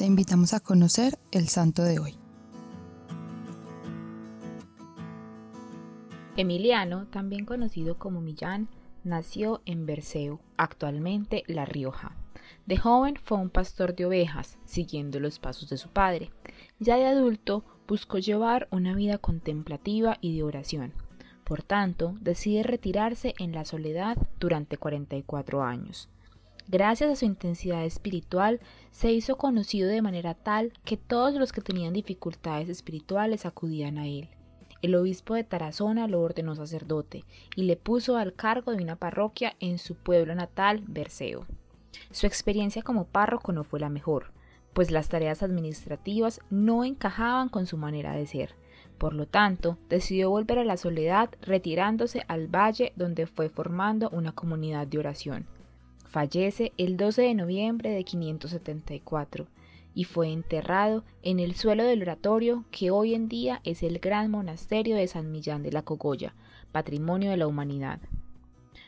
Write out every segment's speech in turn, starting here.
Te invitamos a conocer el santo de hoy. Emiliano, también conocido como Millán, nació en Berceo, actualmente La Rioja. De joven fue un pastor de ovejas, siguiendo los pasos de su padre. Ya de adulto buscó llevar una vida contemplativa y de oración. Por tanto, decide retirarse en la soledad durante 44 años. Gracias a su intensidad espiritual, se hizo conocido de manera tal que todos los que tenían dificultades espirituales acudían a él. El obispo de Tarazona lo ordenó sacerdote y le puso al cargo de una parroquia en su pueblo natal, Berceo. Su experiencia como párroco no fue la mejor, pues las tareas administrativas no encajaban con su manera de ser. Por lo tanto, decidió volver a la soledad retirándose al valle donde fue formando una comunidad de oración. Fallece el 12 de noviembre de 574 y fue enterrado en el suelo del oratorio que hoy en día es el gran monasterio de San Millán de la Cogolla, patrimonio de la humanidad.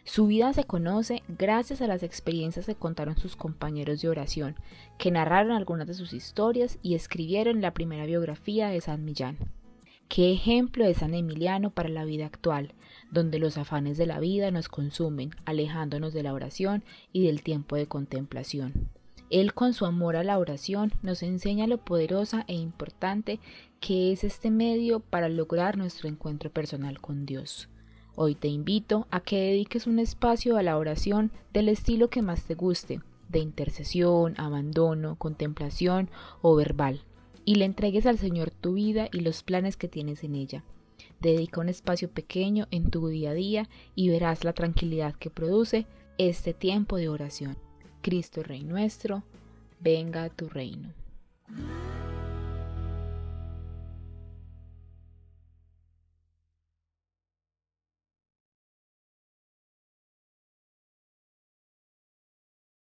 Su vida se conoce gracias a las experiencias que contaron sus compañeros de oración, que narraron algunas de sus historias y escribieron la primera biografía de San Millán. Qué ejemplo es San Emiliano para la vida actual, donde los afanes de la vida nos consumen, alejándonos de la oración y del tiempo de contemplación. Él con su amor a la oración nos enseña lo poderosa e importante que es este medio para lograr nuestro encuentro personal con Dios. Hoy te invito a que dediques un espacio a la oración del estilo que más te guste, de intercesión, abandono, contemplación o verbal y le entregues al Señor tu vida y los planes que tienes en ella. Dedica un espacio pequeño en tu día a día y verás la tranquilidad que produce este tiempo de oración. Cristo Rey nuestro, venga a tu reino.